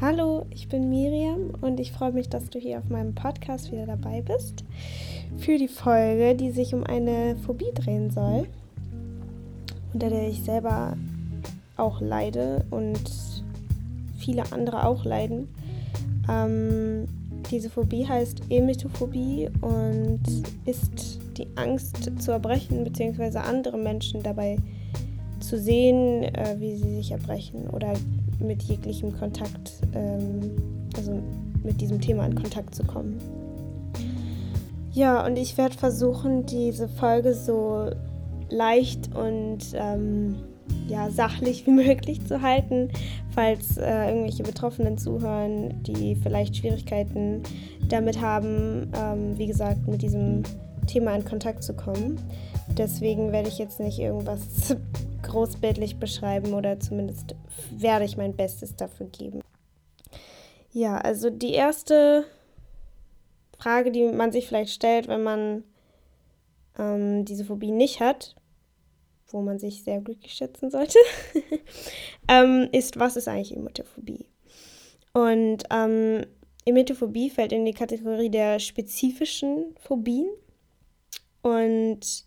Hallo, ich bin Miriam und ich freue mich, dass du hier auf meinem Podcast wieder dabei bist für die Folge, die sich um eine Phobie drehen soll, unter der ich selber auch leide und viele andere auch leiden. Ähm, diese Phobie heißt Emetophobie und ist die Angst zu erbrechen bzw. andere Menschen dabei zu sehen, äh, wie sie sich erbrechen oder mit jeglichem Kontakt, ähm, also mit diesem Thema in Kontakt zu kommen. Ja, und ich werde versuchen, diese Folge so leicht und ähm, ja, sachlich wie möglich zu halten, falls äh, irgendwelche Betroffenen zuhören, die vielleicht Schwierigkeiten damit haben, ähm, wie gesagt, mit diesem Thema in Kontakt zu kommen. Deswegen werde ich jetzt nicht irgendwas großbildlich beschreiben oder zumindest werde ich mein Bestes dafür geben. Ja, also die erste Frage, die man sich vielleicht stellt, wenn man ähm, diese Phobie nicht hat, wo man sich sehr glücklich schätzen sollte, ähm, ist, was ist eigentlich Emetophobie? Und ähm, Emetophobie fällt in die Kategorie der spezifischen Phobien. Und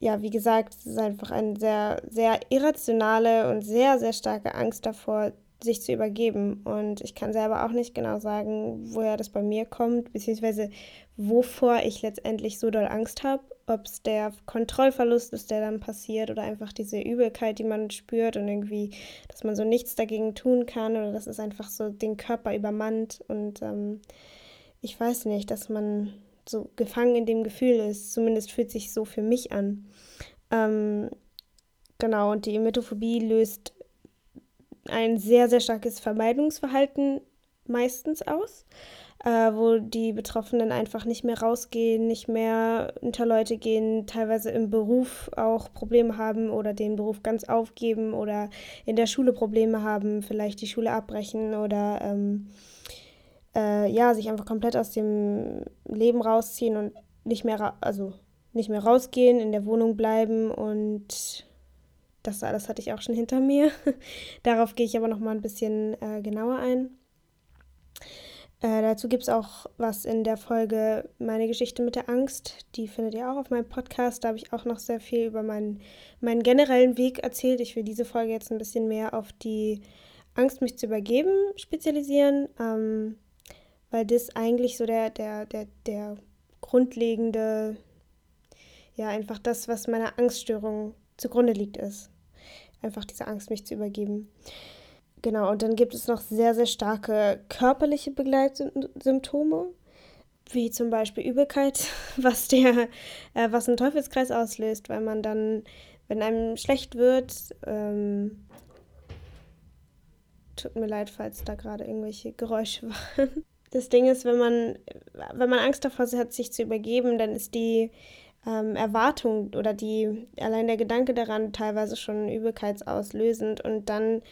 ja, wie gesagt, es ist einfach eine sehr, sehr irrationale und sehr, sehr starke Angst davor, sich zu übergeben. Und ich kann selber auch nicht genau sagen, woher das bei mir kommt, beziehungsweise wovor ich letztendlich so doll Angst habe. Ob es der Kontrollverlust ist, der dann passiert, oder einfach diese Übelkeit, die man spürt und irgendwie, dass man so nichts dagegen tun kann, oder dass es einfach so den Körper übermannt. Und ähm, ich weiß nicht, dass man so gefangen in dem Gefühl ist. Zumindest fühlt sich so für mich an. Ähm, genau, und die Emetophobie löst ein sehr, sehr starkes Vermeidungsverhalten meistens aus, äh, wo die Betroffenen einfach nicht mehr rausgehen, nicht mehr unter Leute gehen, teilweise im Beruf auch Probleme haben oder den Beruf ganz aufgeben oder in der Schule Probleme haben, vielleicht die Schule abbrechen oder ähm, äh, ja, sich einfach komplett aus dem Leben rausziehen und nicht mehr, also nicht mehr rausgehen, in der Wohnung bleiben und das alles hatte ich auch schon hinter mir. Darauf gehe ich aber noch mal ein bisschen äh, genauer ein. Äh, dazu gibt es auch was in der Folge Meine Geschichte mit der Angst. Die findet ihr auch auf meinem Podcast. Da habe ich auch noch sehr viel über meinen, meinen generellen Weg erzählt. Ich will diese Folge jetzt ein bisschen mehr auf die Angst, mich zu übergeben, spezialisieren. Ähm, weil das eigentlich so der, der, der, der grundlegende, ja, einfach das, was meiner Angststörung zugrunde liegt, ist. Einfach diese Angst, mich zu übergeben. Genau, und dann gibt es noch sehr, sehr starke körperliche Begleitsymptome, wie zum Beispiel Übelkeit, was der, äh, was einen Teufelskreis auslöst, weil man dann, wenn einem schlecht wird, ähm, tut mir leid, falls da gerade irgendwelche Geräusche waren das Ding ist, wenn man, wenn man Angst davor hat, sich zu übergeben, dann ist die ähm, Erwartung oder die, allein der Gedanke daran teilweise schon übelkeitsauslösend und dann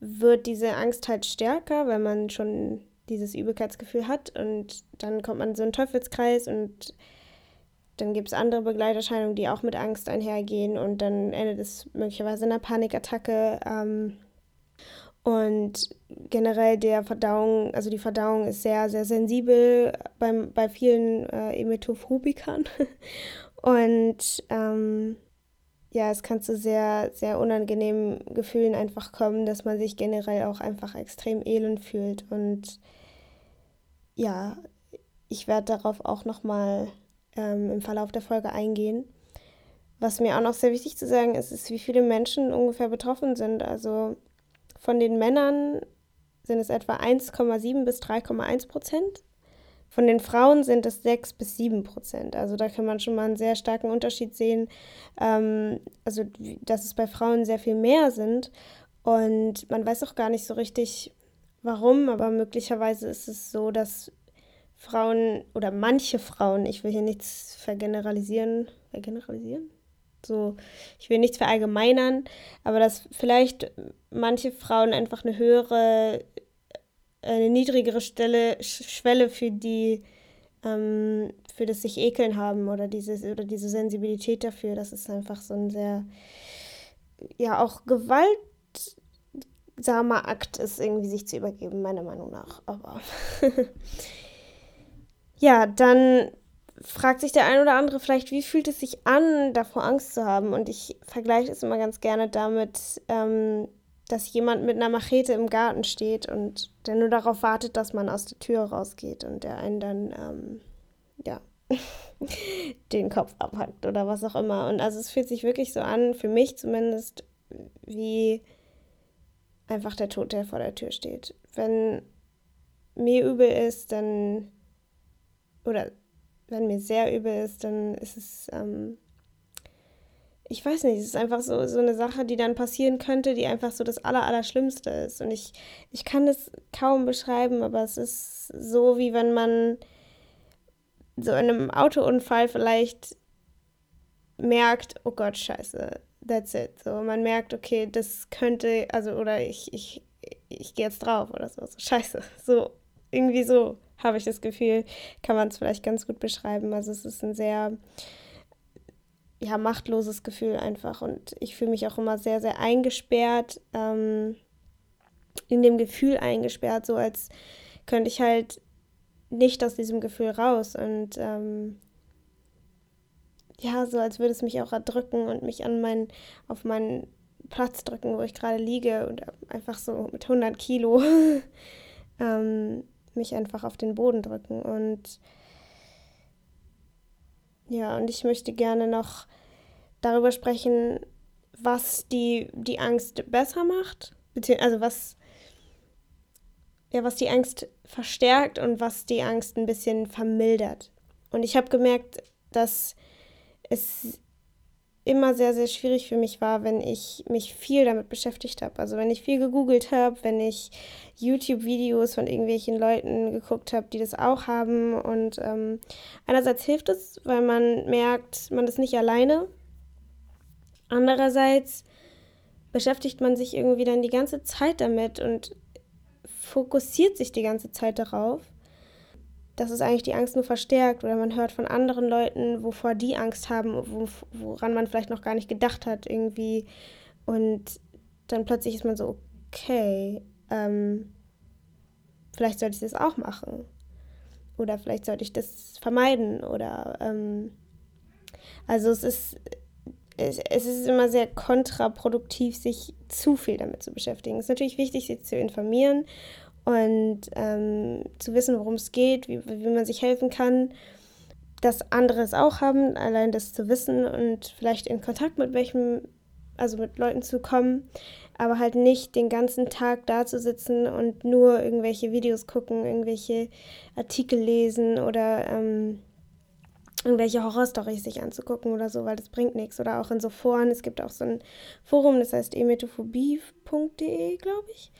wird diese Angst halt stärker, weil man schon dieses Übelkeitsgefühl hat und dann kommt man in so einen Teufelskreis und dann gibt es andere Begleiterscheinungen, die auch mit Angst einhergehen und dann endet es möglicherweise in einer Panikattacke. Ähm, und generell der Verdauung, also die Verdauung ist sehr, sehr sensibel beim, bei vielen äh, Emetophobikern. Und ähm, ja, es kann zu sehr, sehr unangenehmen Gefühlen einfach kommen, dass man sich generell auch einfach extrem elend fühlt. Und ja, ich werde darauf auch nochmal ähm, im Verlauf der Folge eingehen. Was mir auch noch sehr wichtig zu sagen ist, ist, wie viele Menschen ungefähr betroffen sind. Also von den Männern sind es etwa 1,7 bis 3,1 Prozent. Von den Frauen sind es 6 bis 7 Prozent. Also da kann man schon mal einen sehr starken Unterschied sehen. Ähm, also, dass es bei Frauen sehr viel mehr sind. Und man weiß auch gar nicht so richtig, warum, aber möglicherweise ist es so, dass Frauen oder manche Frauen, ich will hier nichts vergeneralisieren, vergeneralisieren? So, ich will nichts verallgemeinern, aber dass vielleicht manche Frauen einfach eine höhere, eine niedrigere Stelle, Schwelle für die, ähm, für das sich ekeln haben oder diese, oder diese Sensibilität dafür. Das ist einfach so ein sehr, ja, auch Gewalt, seltsamer Akt ist, irgendwie sich zu übergeben, meiner Meinung nach. Aber ja, dann fragt sich der ein oder andere vielleicht, wie fühlt es sich an, davor Angst zu haben? Und ich vergleiche es immer ganz gerne damit, ähm, dass jemand mit einer Machete im Garten steht und der nur darauf wartet, dass man aus der Tür rausgeht und der einen dann, ähm, ja, den Kopf abhackt oder was auch immer. Und also es fühlt sich wirklich so an, für mich zumindest, wie einfach der Tod, der vor der Tür steht. Wenn mir übel ist, dann, oder wenn mir sehr übel ist, dann ist es, ähm, ich weiß nicht, es ist einfach so, so eine Sache, die dann passieren könnte, die einfach so das Aller, Allerschlimmste ist. Und ich, ich kann das kaum beschreiben, aber es ist so, wie wenn man so in einem Autounfall vielleicht merkt, oh Gott, scheiße, that's it. So, man merkt, okay, das könnte, also, oder ich, ich, ich gehe jetzt drauf oder so, so, scheiße. So, irgendwie so habe ich das Gefühl, kann man es vielleicht ganz gut beschreiben. Also es ist ein sehr, ja, machtloses Gefühl einfach. Und ich fühle mich auch immer sehr, sehr eingesperrt, ähm, in dem Gefühl eingesperrt, so als könnte ich halt nicht aus diesem Gefühl raus. Und ähm, ja, so als würde es mich auch erdrücken und mich an meinen, auf meinen Platz drücken, wo ich gerade liege und einfach so mit 100 Kilo ähm, mich einfach auf den Boden drücken. Und ja, und ich möchte gerne noch darüber sprechen, was die, die Angst besser macht, also was, ja, was die Angst verstärkt und was die Angst ein bisschen vermildert. Und ich habe gemerkt, dass es immer sehr, sehr schwierig für mich war, wenn ich mich viel damit beschäftigt habe. Also wenn ich viel gegoogelt habe, wenn ich YouTube-Videos von irgendwelchen Leuten geguckt habe, die das auch haben. Und ähm, einerseits hilft es, weil man merkt, man ist nicht alleine. Andererseits beschäftigt man sich irgendwie dann die ganze Zeit damit und fokussiert sich die ganze Zeit darauf dass es eigentlich die Angst nur verstärkt oder man hört von anderen Leuten, wovor die Angst haben, wo, woran man vielleicht noch gar nicht gedacht hat irgendwie. Und dann plötzlich ist man so, okay, ähm, vielleicht sollte ich das auch machen. Oder vielleicht sollte ich das vermeiden. Oder ähm, also es ist, es, es ist immer sehr kontraproduktiv, sich zu viel damit zu beschäftigen. Es ist natürlich wichtig, sich zu informieren und ähm, zu wissen, worum es geht, wie, wie man sich helfen kann, dass andere es auch haben, allein das zu wissen und vielleicht in Kontakt mit welchem, also mit Leuten zu kommen, aber halt nicht den ganzen Tag da zu sitzen und nur irgendwelche Videos gucken, irgendwelche Artikel lesen oder ähm, irgendwelche Horrorstories sich anzugucken oder so, weil das bringt nichts. Oder auch in so Foren. Es gibt auch so ein Forum, das heißt emetophobie.de, glaube ich.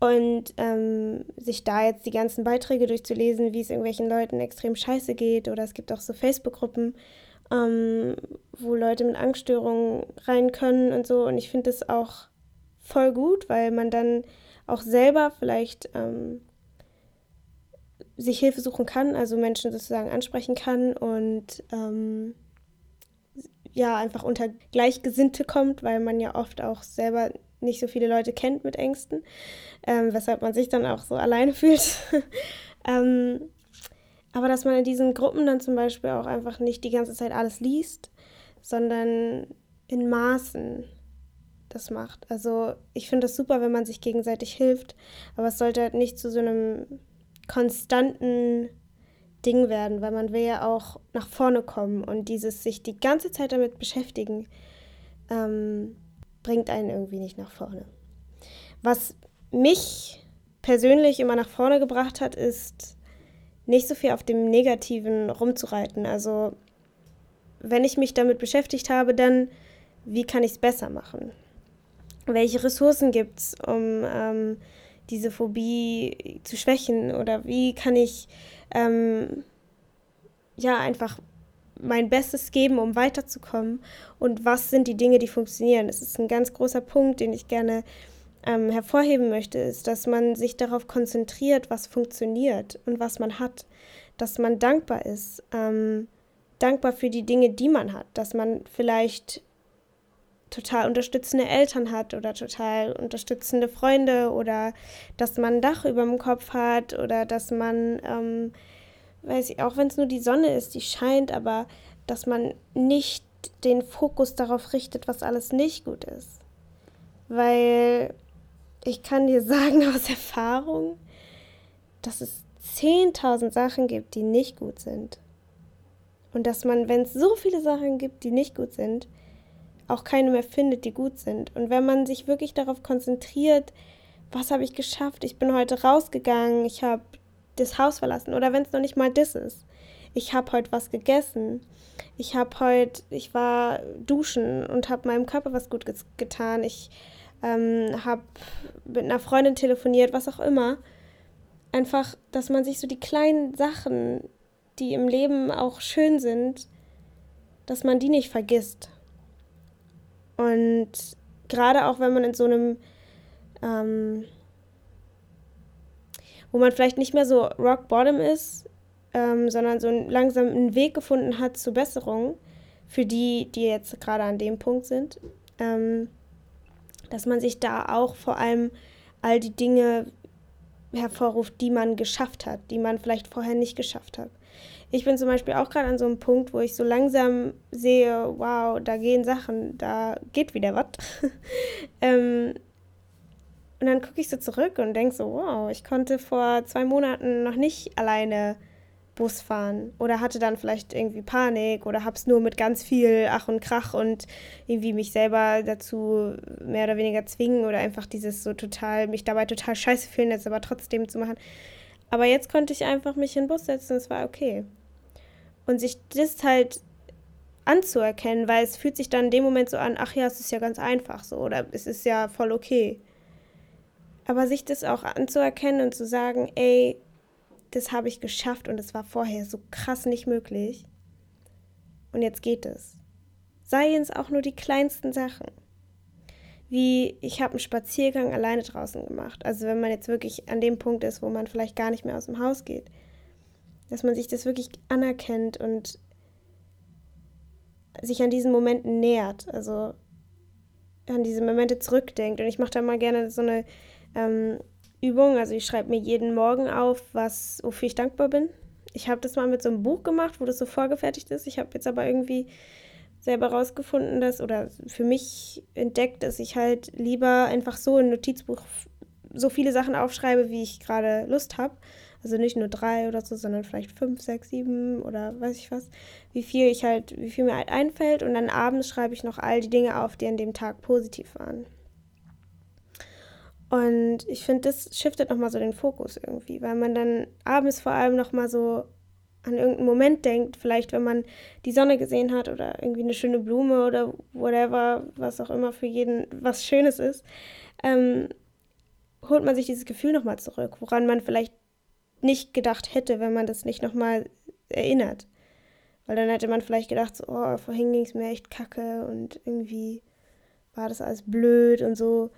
Und ähm, sich da jetzt die ganzen Beiträge durchzulesen, wie es irgendwelchen Leuten extrem scheiße geht. Oder es gibt auch so Facebook-Gruppen, ähm, wo Leute mit Angststörungen rein können und so. Und ich finde das auch voll gut, weil man dann auch selber vielleicht ähm, sich Hilfe suchen kann, also Menschen sozusagen ansprechen kann und ähm, ja, einfach unter Gleichgesinnte kommt, weil man ja oft auch selber nicht so viele Leute kennt mit Ängsten, ähm, weshalb man sich dann auch so alleine fühlt. ähm, aber dass man in diesen Gruppen dann zum Beispiel auch einfach nicht die ganze Zeit alles liest, sondern in Maßen das macht. Also ich finde das super, wenn man sich gegenseitig hilft, aber es sollte halt nicht zu so einem konstanten Ding werden, weil man will ja auch nach vorne kommen und dieses sich die ganze Zeit damit beschäftigen, ähm, bringt einen irgendwie nicht nach vorne. Was mich persönlich immer nach vorne gebracht hat, ist nicht so viel auf dem Negativen rumzureiten. Also wenn ich mich damit beschäftigt habe, dann wie kann ich es besser machen? Welche Ressourcen gibt es, um ähm, diese Phobie zu schwächen? Oder wie kann ich ähm, ja einfach mein Bestes geben, um weiterzukommen? Und was sind die Dinge, die funktionieren. Das ist ein ganz großer Punkt, den ich gerne ähm, hervorheben möchte, ist, dass man sich darauf konzentriert, was funktioniert und was man hat, dass man dankbar ist, ähm, dankbar für die Dinge, die man hat, dass man vielleicht total unterstützende Eltern hat oder total unterstützende Freunde oder dass man ein Dach über dem Kopf hat oder dass man, ähm, weiß ich, auch wenn es nur die Sonne ist, die scheint, aber dass man nicht den Fokus darauf richtet, was alles nicht gut ist. Weil ich kann dir sagen aus Erfahrung, dass es 10.000 Sachen gibt, die nicht gut sind. Und dass man, wenn es so viele Sachen gibt, die nicht gut sind, auch keine mehr findet, die gut sind. Und wenn man sich wirklich darauf konzentriert, was habe ich geschafft? Ich bin heute rausgegangen, ich habe das Haus verlassen oder wenn es noch nicht mal das ist. Ich habe heute was gegessen. Ich habe heute, ich war duschen und habe meinem Körper was gut getan. Ich ähm, habe mit einer Freundin telefoniert, was auch immer. Einfach, dass man sich so die kleinen Sachen die im Leben auch schön sind, dass man die nicht vergisst. Und gerade auch wenn man in so einem, ähm, wo man vielleicht nicht mehr so rock bottom ist, ähm, sondern so langsam einen Weg gefunden hat zur Besserung, für die, die jetzt gerade an dem Punkt sind, ähm, dass man sich da auch vor allem all die Dinge hervorruft, die man geschafft hat, die man vielleicht vorher nicht geschafft hat. Ich bin zum Beispiel auch gerade an so einem Punkt, wo ich so langsam sehe, wow, da gehen Sachen, da geht wieder was. ähm, und dann gucke ich so zurück und denke so, wow, ich konnte vor zwei Monaten noch nicht alleine Bus fahren oder hatte dann vielleicht irgendwie Panik oder habe es nur mit ganz viel Ach und Krach und irgendwie mich selber dazu mehr oder weniger zwingen oder einfach dieses so total, mich dabei total scheiße fühlen, jetzt aber trotzdem zu machen. Aber jetzt konnte ich einfach mich in den Bus setzen, es war okay. Und sich das halt anzuerkennen, weil es fühlt sich dann in dem Moment so an, ach ja, es ist ja ganz einfach so oder es ist ja voll okay. Aber sich das auch anzuerkennen und zu sagen, ey, das habe ich geschafft und es war vorher so krass nicht möglich. Und jetzt geht es. Seien es auch nur die kleinsten Sachen. Wie ich habe einen Spaziergang alleine draußen gemacht. Also wenn man jetzt wirklich an dem Punkt ist, wo man vielleicht gar nicht mehr aus dem Haus geht. Dass man sich das wirklich anerkennt und sich an diesen Momenten nähert. Also an diese Momente zurückdenkt. Und ich mache da mal gerne so eine ähm, Übung. Also ich schreibe mir jeden Morgen auf, was, wofür ich dankbar bin. Ich habe das mal mit so einem Buch gemacht, wo das so vorgefertigt ist. Ich habe jetzt aber irgendwie selber rausgefunden, dass oder für mich entdeckt, dass ich halt lieber einfach so ein Notizbuch so viele Sachen aufschreibe, wie ich gerade Lust habe. Also nicht nur drei oder so, sondern vielleicht fünf, sechs, sieben oder weiß ich was, wie viel ich halt, wie viel mir halt einfällt. Und dann abends schreibe ich noch all die Dinge auf, die an dem Tag positiv waren. Und ich finde, das shiftet nochmal so den Fokus irgendwie, weil man dann abends vor allem nochmal so an irgendeinen Moment denkt, vielleicht wenn man die Sonne gesehen hat oder irgendwie eine schöne Blume oder whatever, was auch immer für jeden was Schönes ist, ähm, holt man sich dieses Gefühl nochmal zurück, woran man vielleicht nicht gedacht hätte, wenn man das nicht nochmal erinnert. Weil dann hätte man vielleicht gedacht, so, oh, vorhin ging es mir echt kacke und irgendwie war das alles blöd und so.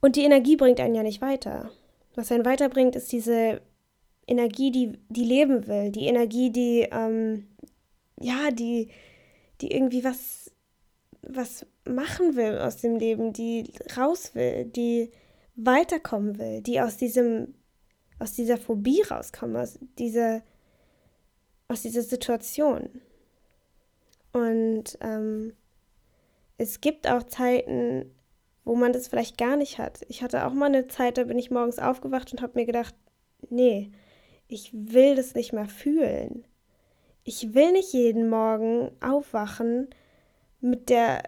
Und die Energie bringt einen ja nicht weiter. Was einen weiterbringt, ist diese Energie, die, die leben will, die Energie, die, ähm, ja, die, die irgendwie was, was machen will aus dem Leben, die raus will, die weiterkommen will, die aus diesem, aus dieser Phobie rauskommen, aus dieser, aus dieser Situation. Und ähm, es gibt auch Zeiten, wo man das vielleicht gar nicht hat. Ich hatte auch mal eine Zeit, da bin ich morgens aufgewacht und habe mir gedacht, nee, ich will das nicht mehr fühlen. Ich will nicht jeden Morgen aufwachen mit der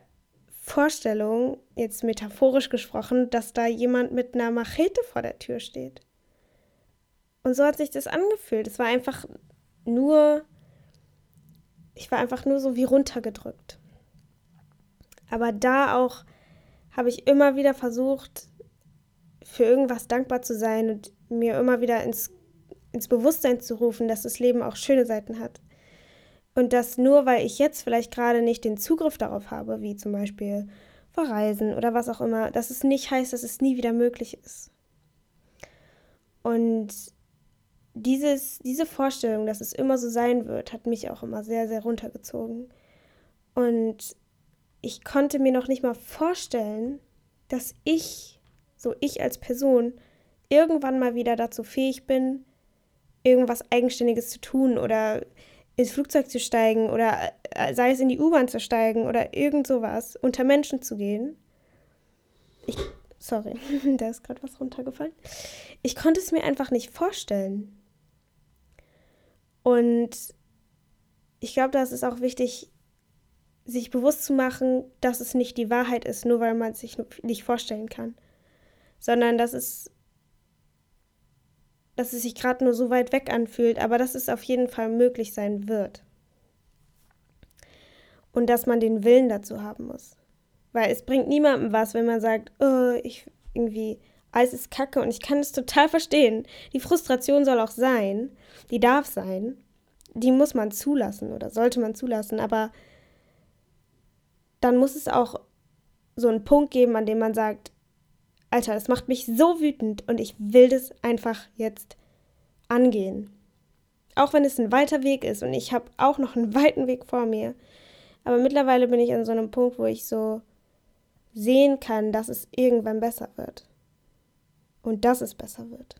Vorstellung, jetzt metaphorisch gesprochen, dass da jemand mit einer Machete vor der Tür steht. Und so hat sich das angefühlt. Es war einfach nur, ich war einfach nur so wie runtergedrückt. Aber da auch habe ich immer wieder versucht, für irgendwas dankbar zu sein und mir immer wieder ins, ins Bewusstsein zu rufen, dass das Leben auch schöne Seiten hat. Und dass nur weil ich jetzt vielleicht gerade nicht den Zugriff darauf habe, wie zum Beispiel verreisen oder was auch immer, dass es nicht heißt, dass es nie wieder möglich ist. Und dieses, diese Vorstellung, dass es immer so sein wird, hat mich auch immer sehr, sehr runtergezogen. Und ich konnte mir noch nicht mal vorstellen, dass ich, so ich als Person, irgendwann mal wieder dazu fähig bin, irgendwas Eigenständiges zu tun oder ins Flugzeug zu steigen oder äh, sei es in die U-Bahn zu steigen oder irgend sowas, unter Menschen zu gehen. Ich, sorry, da ist gerade was runtergefallen. Ich konnte es mir einfach nicht vorstellen. Und ich glaube, das ist auch wichtig, sich bewusst zu machen, dass es nicht die Wahrheit ist, nur weil man es sich nicht vorstellen kann, sondern dass es, dass es sich gerade nur so weit weg anfühlt, aber dass es auf jeden Fall möglich sein wird. Und dass man den Willen dazu haben muss. Weil es bringt niemandem was, wenn man sagt, oh, ich irgendwie, alles ist kacke und ich kann es total verstehen. Die Frustration soll auch sein, die darf sein, die muss man zulassen oder sollte man zulassen, aber dann muss es auch so einen Punkt geben, an dem man sagt, Alter, das macht mich so wütend und ich will das einfach jetzt angehen. Auch wenn es ein weiter Weg ist und ich habe auch noch einen weiten Weg vor mir. Aber mittlerweile bin ich an so einem Punkt, wo ich so sehen kann, dass es irgendwann besser wird. Und dass es besser wird.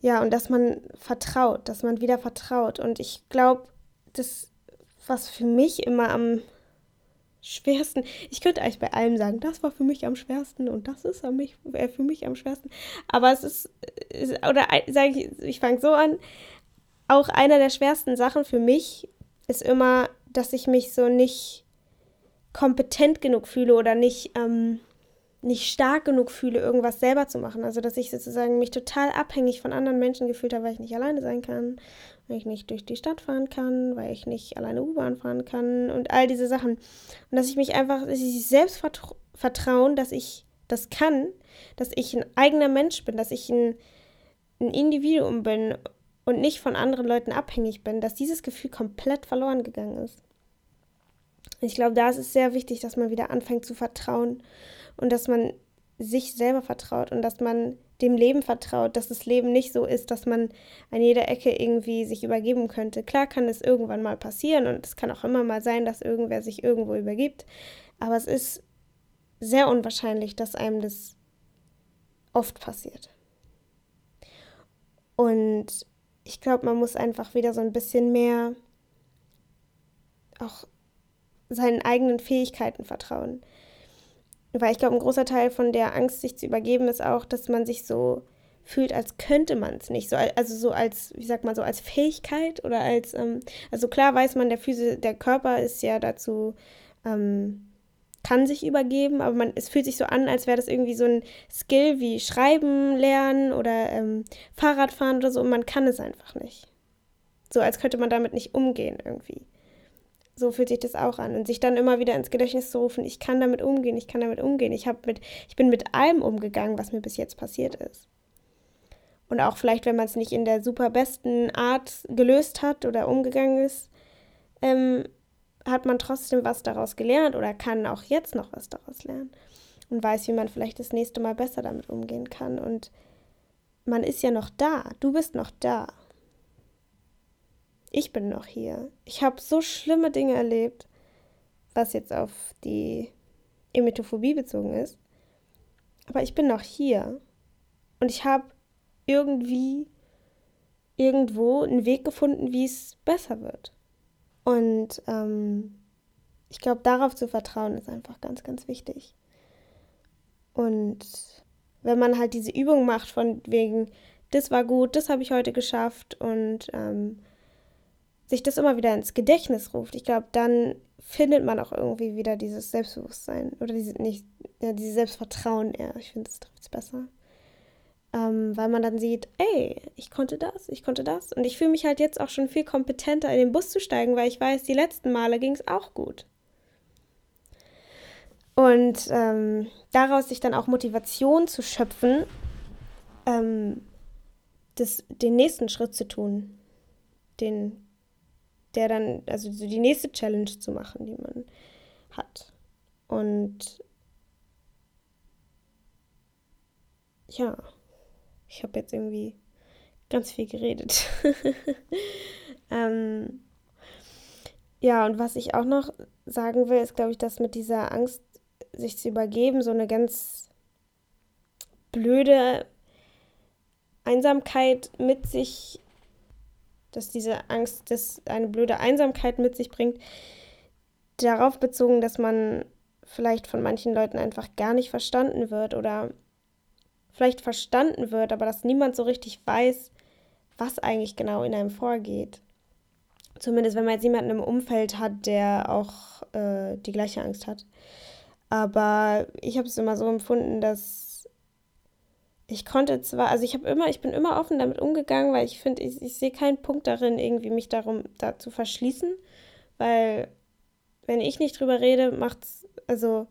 Ja, und dass man vertraut, dass man wieder vertraut. Und ich glaube, das was für mich immer am schwersten, ich könnte eigentlich bei allem sagen, das war für mich am schwersten und das ist mich, äh, für mich am schwersten. Aber es ist, ist oder sage ich, ich fange so an, auch einer der schwersten Sachen für mich ist immer, dass ich mich so nicht kompetent genug fühle oder nicht, ähm, nicht stark genug fühle, irgendwas selber zu machen. Also, dass ich sozusagen mich total abhängig von anderen Menschen gefühlt habe, weil ich nicht alleine sein kann weil ich nicht durch die Stadt fahren kann, weil ich nicht alleine U-Bahn fahren kann und all diese Sachen. Und dass ich mich einfach, dass ich selbst vertra vertrauen, dass ich das kann, dass ich ein eigener Mensch bin, dass ich ein, ein Individuum bin und nicht von anderen Leuten abhängig bin, dass dieses Gefühl komplett verloren gegangen ist. Ich glaube, da ist es sehr wichtig, dass man wieder anfängt zu vertrauen und dass man sich selber vertraut und dass man dem Leben vertraut, dass das Leben nicht so ist, dass man an jeder Ecke irgendwie sich übergeben könnte. Klar kann es irgendwann mal passieren und es kann auch immer mal sein, dass irgendwer sich irgendwo übergibt, aber es ist sehr unwahrscheinlich, dass einem das oft passiert. Und ich glaube, man muss einfach wieder so ein bisschen mehr auch seinen eigenen Fähigkeiten vertrauen. Weil ich glaube, ein großer Teil von der Angst, sich zu übergeben, ist auch, dass man sich so fühlt, als könnte man es nicht. So, also so als, wie sagt man, so als Fähigkeit oder als, ähm, also klar weiß man, der Physi der Körper ist ja dazu, ähm, kann sich übergeben, aber man, es fühlt sich so an, als wäre das irgendwie so ein Skill wie Schreiben lernen oder ähm, Fahrradfahren oder so und man kann es einfach nicht. So als könnte man damit nicht umgehen irgendwie so fühlt sich das auch an. Und sich dann immer wieder ins Gedächtnis zu rufen, ich kann damit umgehen, ich kann damit umgehen. Ich, mit, ich bin mit allem umgegangen, was mir bis jetzt passiert ist. Und auch vielleicht, wenn man es nicht in der super besten Art gelöst hat oder umgegangen ist, ähm, hat man trotzdem was daraus gelernt oder kann auch jetzt noch was daraus lernen. Und weiß, wie man vielleicht das nächste Mal besser damit umgehen kann. Und man ist ja noch da. Du bist noch da ich bin noch hier. Ich habe so schlimme Dinge erlebt, was jetzt auf die Emetophobie bezogen ist. Aber ich bin noch hier. Und ich habe irgendwie irgendwo einen Weg gefunden, wie es besser wird. Und ähm, ich glaube, darauf zu vertrauen ist einfach ganz, ganz wichtig. Und wenn man halt diese Übung macht von wegen, das war gut, das habe ich heute geschafft und ähm, sich das immer wieder ins Gedächtnis ruft, ich glaube, dann findet man auch irgendwie wieder dieses Selbstbewusstsein oder diese, nicht, ja, dieses Selbstvertrauen eher. Ich finde, das trifft es besser. Ähm, weil man dann sieht, ey, ich konnte das, ich konnte das. Und ich fühle mich halt jetzt auch schon viel kompetenter, in den Bus zu steigen, weil ich weiß, die letzten Male ging es auch gut. Und ähm, daraus sich dann auch Motivation zu schöpfen, ähm, das, den nächsten Schritt zu tun, den der dann, also so die nächste Challenge zu machen, die man hat. Und ja, ich habe jetzt irgendwie ganz viel geredet. ähm, Ja, und was ich auch noch sagen will, ist, glaube ich, dass mit dieser Angst, sich zu übergeben, so eine ganz blöde Einsamkeit mit sich, dass diese Angst das eine blöde Einsamkeit mit sich bringt, darauf bezogen, dass man vielleicht von manchen Leuten einfach gar nicht verstanden wird oder vielleicht verstanden wird, aber dass niemand so richtig weiß, was eigentlich genau in einem vorgeht. Zumindest wenn man jetzt jemanden im Umfeld hat, der auch äh, die gleiche Angst hat. Aber ich habe es immer so empfunden, dass ich konnte zwar, also ich habe immer, ich bin immer offen damit umgegangen, weil ich finde, ich, ich sehe keinen Punkt darin, irgendwie mich darum da zu verschließen, weil wenn ich nicht drüber rede, macht's, also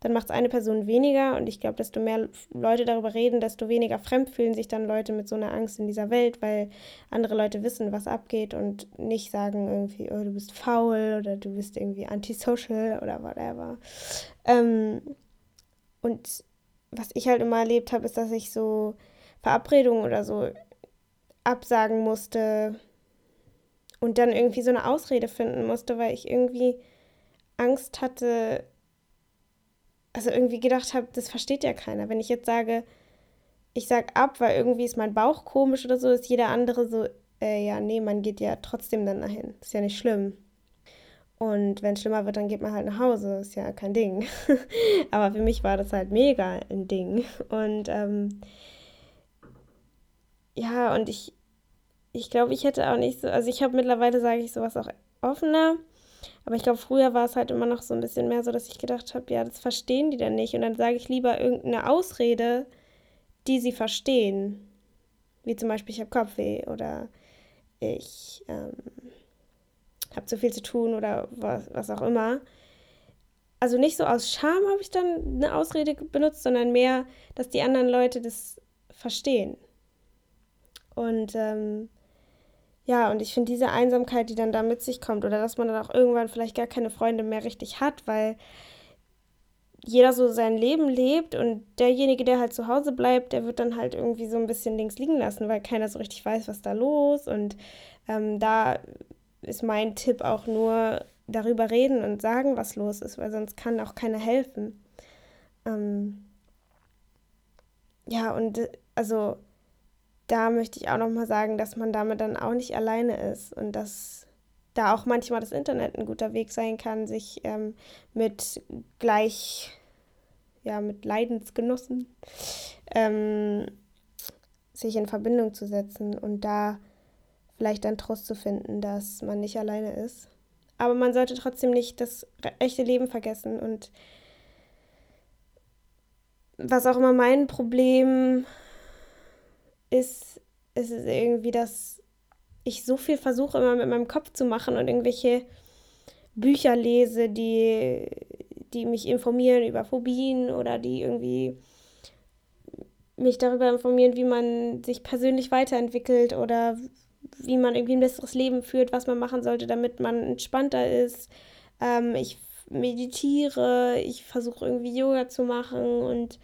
dann macht es eine Person weniger und ich glaube, desto mehr Leute darüber reden, desto weniger fremd fühlen sich dann Leute mit so einer Angst in dieser Welt, weil andere Leute wissen, was abgeht und nicht sagen irgendwie, oh, du bist faul oder du bist irgendwie antisocial oder whatever. Ähm, und was ich halt immer erlebt habe, ist, dass ich so Verabredungen oder so absagen musste und dann irgendwie so eine Ausrede finden musste, weil ich irgendwie Angst hatte, also irgendwie gedacht habe, das versteht ja keiner. Wenn ich jetzt sage, ich sag ab, weil irgendwie ist mein Bauch komisch oder so, ist jeder andere so, äh, ja, nee, man geht ja trotzdem dann dahin. Ist ja nicht schlimm. Und wenn es schlimmer wird, dann geht man halt nach Hause. Ist ja kein Ding. Aber für mich war das halt mega ein Ding. Und ähm, ja, und ich, ich glaube, ich hätte auch nicht so, also ich habe mittlerweile, sage ich sowas auch offener. Aber ich glaube, früher war es halt immer noch so ein bisschen mehr so, dass ich gedacht habe, ja, das verstehen die denn nicht. Und dann sage ich lieber irgendeine Ausrede, die sie verstehen. Wie zum Beispiel, ich habe Kopfweh oder ich ähm, habe zu viel zu tun oder was, was auch immer. Also nicht so aus Scham habe ich dann eine Ausrede benutzt, sondern mehr, dass die anderen Leute das verstehen. Und ähm, ja, und ich finde diese Einsamkeit, die dann da mit sich kommt, oder dass man dann auch irgendwann vielleicht gar keine Freunde mehr richtig hat, weil jeder so sein Leben lebt und derjenige, der halt zu Hause bleibt, der wird dann halt irgendwie so ein bisschen links liegen lassen, weil keiner so richtig weiß, was da los. Und ähm, da ist mein Tipp auch nur darüber reden und sagen, was los ist, weil sonst kann auch keiner helfen. Ähm, ja, und äh, also da möchte ich auch nochmal sagen, dass man damit dann auch nicht alleine ist und dass da auch manchmal das Internet ein guter Weg sein kann, sich ähm, mit gleich, ja, mit Leidensgenossen ähm, sich in Verbindung zu setzen und da vielleicht dann Trost zu finden, dass man nicht alleine ist. Aber man sollte trotzdem nicht das echte Leben vergessen und was auch immer mein Problem ist, ist es irgendwie, dass ich so viel versuche immer mit meinem Kopf zu machen und irgendwelche Bücher lese, die, die mich informieren über Phobien oder die irgendwie mich darüber informieren, wie man sich persönlich weiterentwickelt oder wie man irgendwie ein besseres Leben führt, was man machen sollte, damit man entspannter ist. Ähm, ich meditiere, ich versuche irgendwie Yoga zu machen und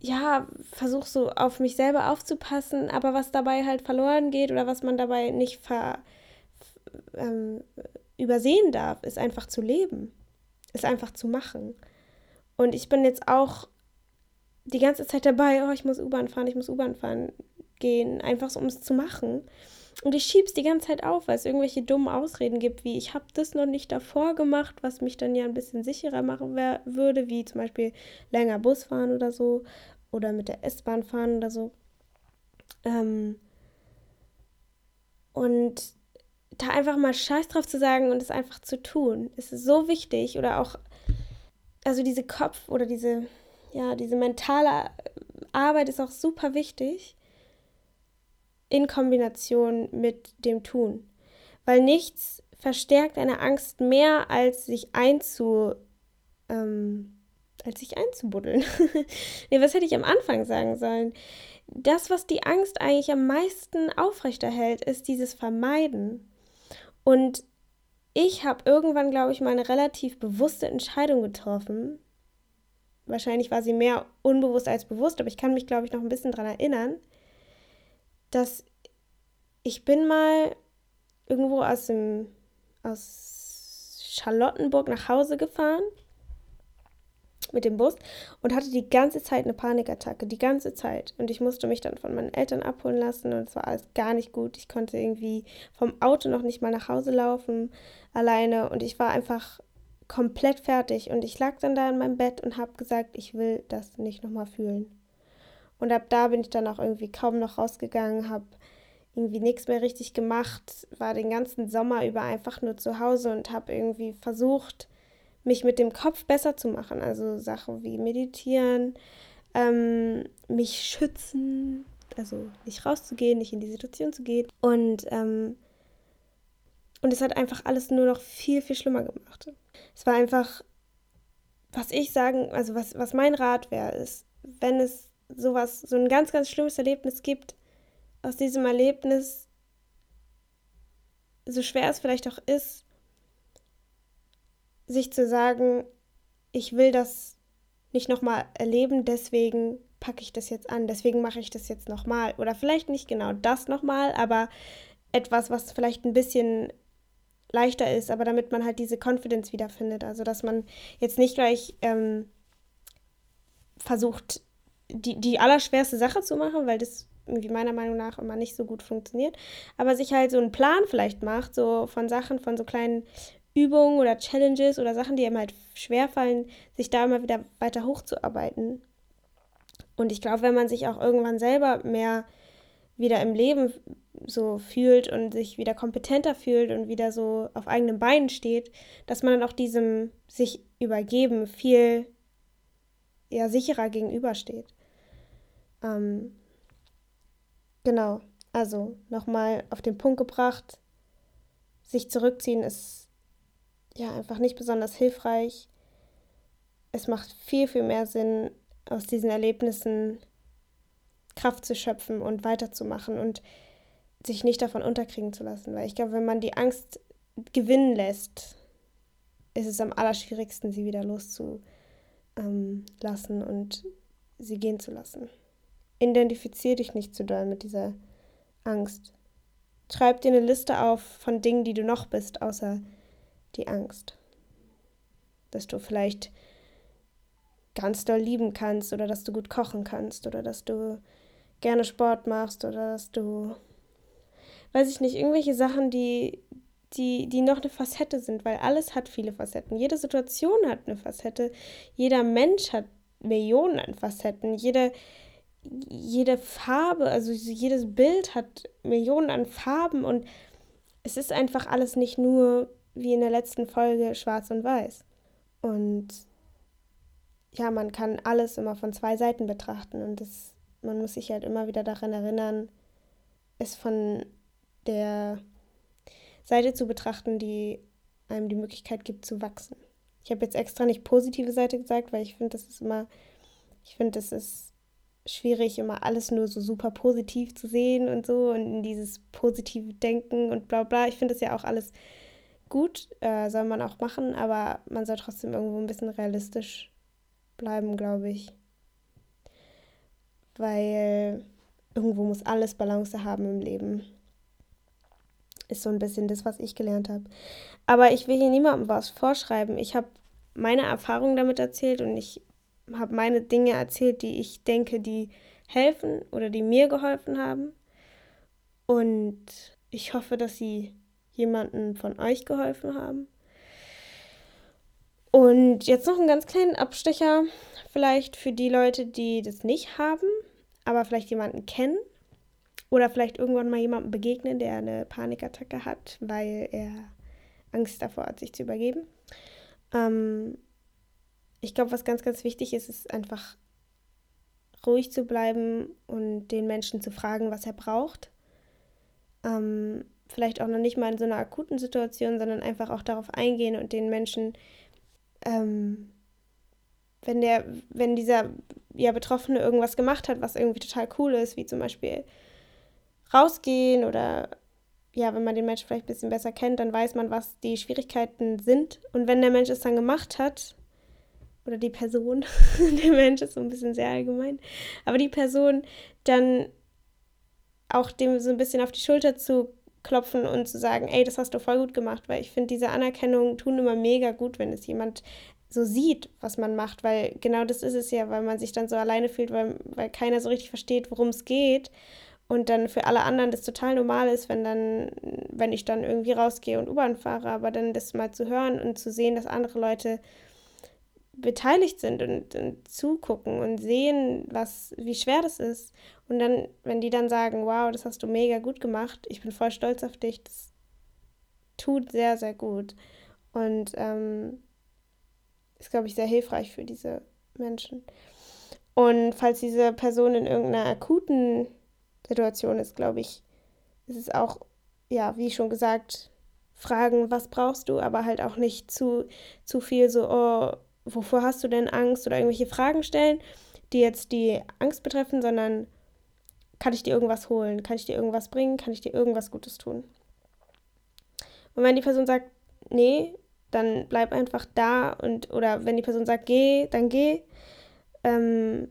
ja, versuche so auf mich selber aufzupassen, aber was dabei halt verloren geht oder was man dabei nicht ver, ähm, übersehen darf, ist einfach zu leben, ist einfach zu machen. Und ich bin jetzt auch die ganze Zeit dabei, oh, ich muss U-Bahn fahren, ich muss U-Bahn fahren gehen, einfach so, um es zu machen. Und ich schieb's die ganze Zeit auf, weil es irgendwelche dummen Ausreden gibt, wie ich habe das noch nicht davor gemacht, was mich dann ja ein bisschen sicherer machen würde, wie zum Beispiel länger Bus fahren oder so oder mit der S-Bahn fahren oder so. Ähm und da einfach mal Scheiß drauf zu sagen und es einfach zu tun, ist so wichtig oder auch also diese Kopf oder diese ja diese mentale Arbeit ist auch super wichtig in Kombination mit dem Tun. Weil nichts verstärkt eine Angst mehr, als sich einzu, ähm, als sich einzubuddeln. nee, was hätte ich am Anfang sagen sollen? Das, was die Angst eigentlich am meisten aufrechterhält, ist dieses Vermeiden. Und ich habe irgendwann, glaube ich, mal eine relativ bewusste Entscheidung getroffen. Wahrscheinlich war sie mehr unbewusst als bewusst, aber ich kann mich, glaube ich, noch ein bisschen daran erinnern dass ich bin mal irgendwo aus dem, aus Charlottenburg nach Hause gefahren mit dem Bus und hatte die ganze Zeit eine Panikattacke, die ganze Zeit. Und ich musste mich dann von meinen Eltern abholen lassen und es war alles gar nicht gut. Ich konnte irgendwie vom Auto noch nicht mal nach Hause laufen alleine und ich war einfach komplett fertig und ich lag dann da in meinem Bett und habe gesagt, ich will das nicht nochmal fühlen. Und ab da bin ich dann auch irgendwie kaum noch rausgegangen, habe irgendwie nichts mehr richtig gemacht, war den ganzen Sommer über einfach nur zu Hause und habe irgendwie versucht, mich mit dem Kopf besser zu machen. Also Sachen wie meditieren, ähm, mich schützen, also nicht rauszugehen, nicht in die Situation zu gehen. Und, ähm, und es hat einfach alles nur noch viel, viel schlimmer gemacht. Es war einfach, was ich sagen, also was, was mein Rat wäre, ist, wenn es sowas, so ein ganz, ganz schlimmes Erlebnis gibt, aus diesem Erlebnis, so schwer es vielleicht auch ist, sich zu sagen, ich will das nicht nochmal erleben, deswegen packe ich das jetzt an, deswegen mache ich das jetzt nochmal. Oder vielleicht nicht genau das nochmal, aber etwas, was vielleicht ein bisschen leichter ist, aber damit man halt diese Confidence wiederfindet. Also, dass man jetzt nicht gleich ähm, versucht, die, die allerschwerste Sache zu machen, weil das irgendwie meiner Meinung nach immer nicht so gut funktioniert, aber sich halt so einen Plan vielleicht macht, so von Sachen, von so kleinen Übungen oder Challenges oder Sachen, die einem halt schwerfallen, sich da immer wieder weiter hochzuarbeiten. Und ich glaube, wenn man sich auch irgendwann selber mehr wieder im Leben so fühlt und sich wieder kompetenter fühlt und wieder so auf eigenen Beinen steht, dass man dann auch diesem sich übergeben viel ja, sicherer gegenübersteht. Ähm, genau, also nochmal auf den Punkt gebracht, sich zurückziehen ist ja einfach nicht besonders hilfreich. Es macht viel, viel mehr Sinn, aus diesen Erlebnissen Kraft zu schöpfen und weiterzumachen und sich nicht davon unterkriegen zu lassen. Weil ich glaube, wenn man die Angst gewinnen lässt, ist es am allerschwierigsten, sie wieder loszulassen und sie gehen zu lassen. Identifizier dich nicht zu doll mit dieser Angst. Schreib dir eine Liste auf von Dingen, die du noch bist, außer die Angst. Dass du vielleicht ganz doll lieben kannst oder dass du gut kochen kannst oder dass du gerne Sport machst oder dass du, weiß ich nicht, irgendwelche Sachen, die, die, die noch eine Facette sind, weil alles hat viele Facetten. Jede Situation hat eine Facette. Jeder Mensch hat Millionen an Facetten. Jede, jede Farbe, also jedes Bild hat Millionen an Farben und es ist einfach alles nicht nur wie in der letzten Folge schwarz und weiß. Und ja, man kann alles immer von zwei Seiten betrachten und das, man muss sich halt immer wieder daran erinnern, es von der Seite zu betrachten, die einem die Möglichkeit gibt zu wachsen. Ich habe jetzt extra nicht positive Seite gesagt, weil ich finde, das ist immer, ich finde, das ist schwierig, immer alles nur so super positiv zu sehen und so und in dieses positive Denken und bla bla. Ich finde das ja auch alles gut, äh, soll man auch machen, aber man soll trotzdem irgendwo ein bisschen realistisch bleiben, glaube ich. Weil irgendwo muss alles Balance haben im Leben. Ist so ein bisschen das, was ich gelernt habe. Aber ich will hier niemandem was vorschreiben. Ich habe meine Erfahrungen damit erzählt und ich habe meine Dinge erzählt, die ich denke, die helfen oder die mir geholfen haben. Und ich hoffe, dass sie jemanden von euch geholfen haben. Und jetzt noch einen ganz kleinen Abstecher, vielleicht für die Leute, die das nicht haben, aber vielleicht jemanden kennen oder vielleicht irgendwann mal jemanden begegnen, der eine Panikattacke hat, weil er Angst davor hat, sich zu übergeben. Ähm, ich glaube, was ganz, ganz wichtig ist, ist einfach ruhig zu bleiben und den Menschen zu fragen, was er braucht. Ähm, vielleicht auch noch nicht mal in so einer akuten Situation, sondern einfach auch darauf eingehen und den Menschen, ähm, wenn der, wenn dieser ja, Betroffene irgendwas gemacht hat, was irgendwie total cool ist, wie zum Beispiel rausgehen oder ja, wenn man den Menschen vielleicht ein bisschen besser kennt, dann weiß man, was die Schwierigkeiten sind. Und wenn der Mensch es dann gemacht hat, oder die Person, der Mensch ist so ein bisschen sehr allgemein, aber die Person dann auch dem so ein bisschen auf die Schulter zu klopfen und zu sagen, ey, das hast du voll gut gemacht, weil ich finde, diese Anerkennung tun immer mega gut, wenn es jemand so sieht, was man macht, weil genau das ist es ja, weil man sich dann so alleine fühlt, weil, weil keiner so richtig versteht, worum es geht und dann für alle anderen das total normal ist, wenn dann, wenn ich dann irgendwie rausgehe und U-Bahn fahre, aber dann das mal zu hören und zu sehen, dass andere Leute beteiligt sind und, und, zugucken und sehen, was, wie schwer das ist. Und dann, wenn die dann sagen, wow, das hast du mega gut gemacht, ich bin voll stolz auf dich, das tut sehr, sehr gut. Und ähm, ist, glaube ich, sehr hilfreich für diese Menschen. Und falls diese Person in irgendeiner akuten Situation ist, glaube ich, ist es auch, ja, wie schon gesagt, fragen, was brauchst du, aber halt auch nicht zu, zu viel so, oh, wovor hast du denn Angst oder irgendwelche Fragen stellen, die jetzt die Angst betreffen, sondern kann ich dir irgendwas holen, kann ich dir irgendwas bringen, kann ich dir irgendwas Gutes tun. Und wenn die Person sagt, nee, dann bleib einfach da und oder wenn die Person sagt, geh, dann geh. Ähm,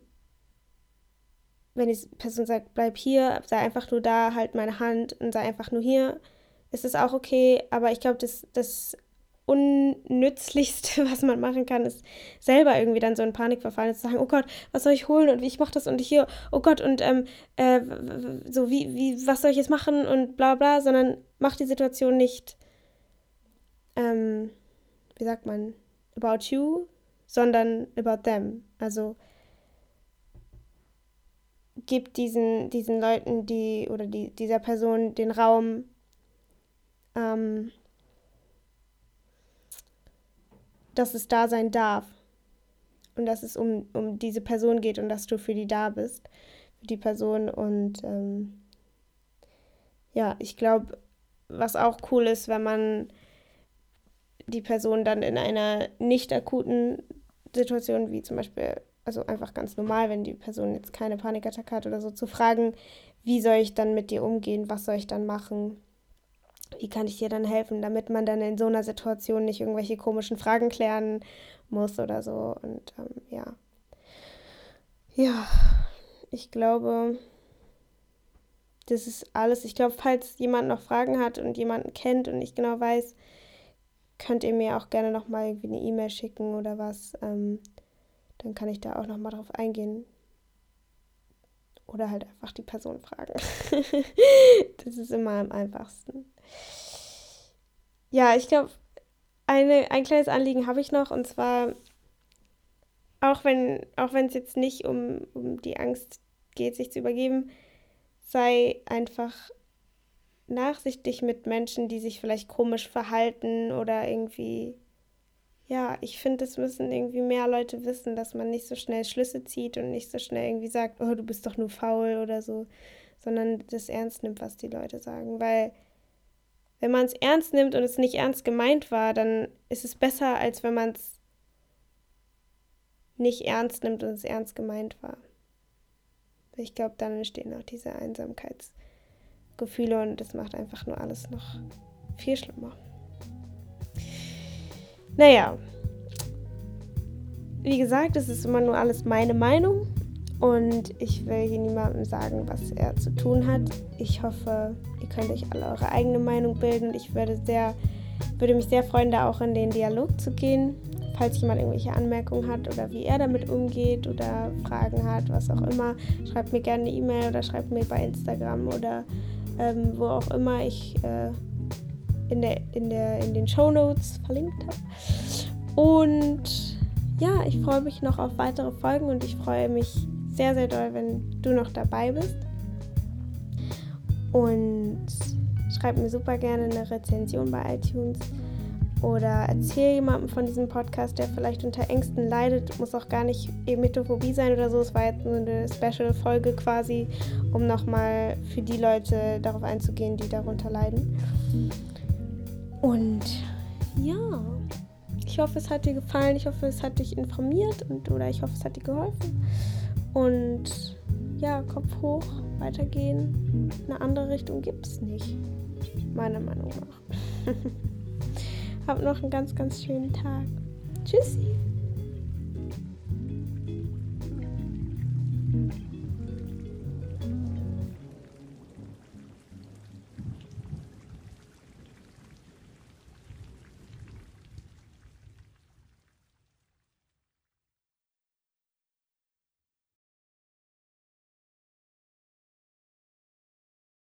wenn die Person sagt, bleib hier, sei einfach nur da, halt meine Hand und sei einfach nur hier, ist es auch okay. Aber ich glaube, das, das Unnützlichste, was man machen kann, ist selber irgendwie dann so in Panik verfallen zu sagen, oh Gott, was soll ich holen und wie ich mache das und hier, oh Gott, und ähm, äh, so wie, wie, was soll ich jetzt machen und bla bla, sondern mach die Situation nicht, ähm, wie sagt man, about you, sondern about them. Also gib diesen, diesen Leuten, die oder die, dieser Person den Raum, ähm, dass es da sein darf. Und dass es um, um diese Person geht und dass du für die da bist, für die Person. Und ähm, ja, ich glaube, was auch cool ist, wenn man die Person dann in einer nicht akuten Situation, wie zum Beispiel, also einfach ganz normal, wenn die Person jetzt keine Panikattacke hat oder so, zu fragen, wie soll ich dann mit dir umgehen, was soll ich dann machen, wie kann ich dir dann helfen, damit man dann in so einer Situation nicht irgendwelche komischen Fragen klären muss oder so. Und ähm, ja. Ja, ich glaube, das ist alles. Ich glaube, falls jemand noch Fragen hat und jemanden kennt und nicht genau weiß, könnt ihr mir auch gerne nochmal irgendwie eine E-Mail schicken oder was. Ähm, dann kann ich da auch nochmal drauf eingehen. Oder halt einfach die Person fragen. das ist immer am einfachsten. Ja, ich glaube, ein kleines Anliegen habe ich noch und zwar, auch wenn auch es jetzt nicht um, um die Angst geht, sich zu übergeben, sei einfach nachsichtig mit Menschen, die sich vielleicht komisch verhalten oder irgendwie. Ja, ich finde, es müssen irgendwie mehr Leute wissen, dass man nicht so schnell Schlüsse zieht und nicht so schnell irgendwie sagt, oh, du bist doch nur faul oder so, sondern das ernst nimmt, was die Leute sagen. Weil wenn man es ernst nimmt und es nicht ernst gemeint war, dann ist es besser, als wenn man es nicht ernst nimmt und es ernst gemeint war. Ich glaube, dann entstehen auch diese Einsamkeitsgefühle und das macht einfach nur alles noch viel schlimmer. Naja, wie gesagt, es ist immer nur alles meine Meinung und ich will hier niemandem sagen, was er zu tun hat. Ich hoffe, ihr könnt euch alle eure eigene Meinung bilden. Ich würde, sehr, würde mich sehr freuen, da auch in den Dialog zu gehen. Falls jemand irgendwelche Anmerkungen hat oder wie er damit umgeht oder Fragen hat, was auch immer, schreibt mir gerne eine E-Mail oder schreibt mir bei Instagram oder ähm, wo auch immer ich äh, in, der, in, der, in den Show Notes verlinkt habe. Und ja, ich freue mich noch auf weitere Folgen und ich freue mich sehr, sehr doll, wenn du noch dabei bist. Und schreib mir super gerne eine Rezension bei iTunes oder erzähl jemandem von diesem Podcast, der vielleicht unter Ängsten leidet. Muss auch gar nicht Emetophobie sein oder so. Es war jetzt nur eine Special-Folge quasi, um nochmal für die Leute darauf einzugehen, die darunter leiden. Und ja, ich hoffe, es hat dir gefallen. Ich hoffe, es hat dich informiert und oder ich hoffe, es hat dir geholfen. Und ja, Kopf hoch, weitergehen. Eine andere Richtung gibt es nicht. Meiner Meinung nach. Hab noch einen ganz, ganz schönen Tag. Tschüssi.